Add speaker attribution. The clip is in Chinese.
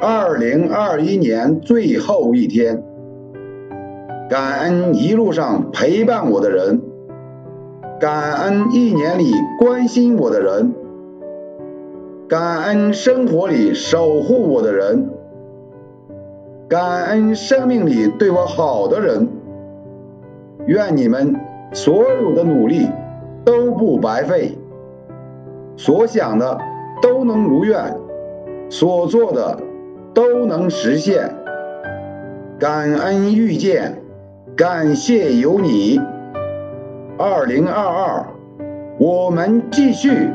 Speaker 1: 二零二一年最后一天，感恩一路上陪伴我的人，感恩一年里关心我的人，感恩生活里守护我的人，感恩生命里对我好的人。愿你们所有的努力都不白费，所想的都能如愿，所做的。都能实现。感恩遇见，感谢有你。二零二二，我们继续。